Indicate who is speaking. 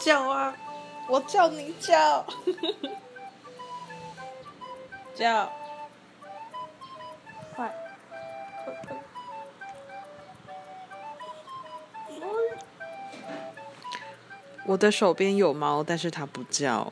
Speaker 1: 叫啊，我叫你叫，叫，快，
Speaker 2: 我的手边有猫，但是它不叫。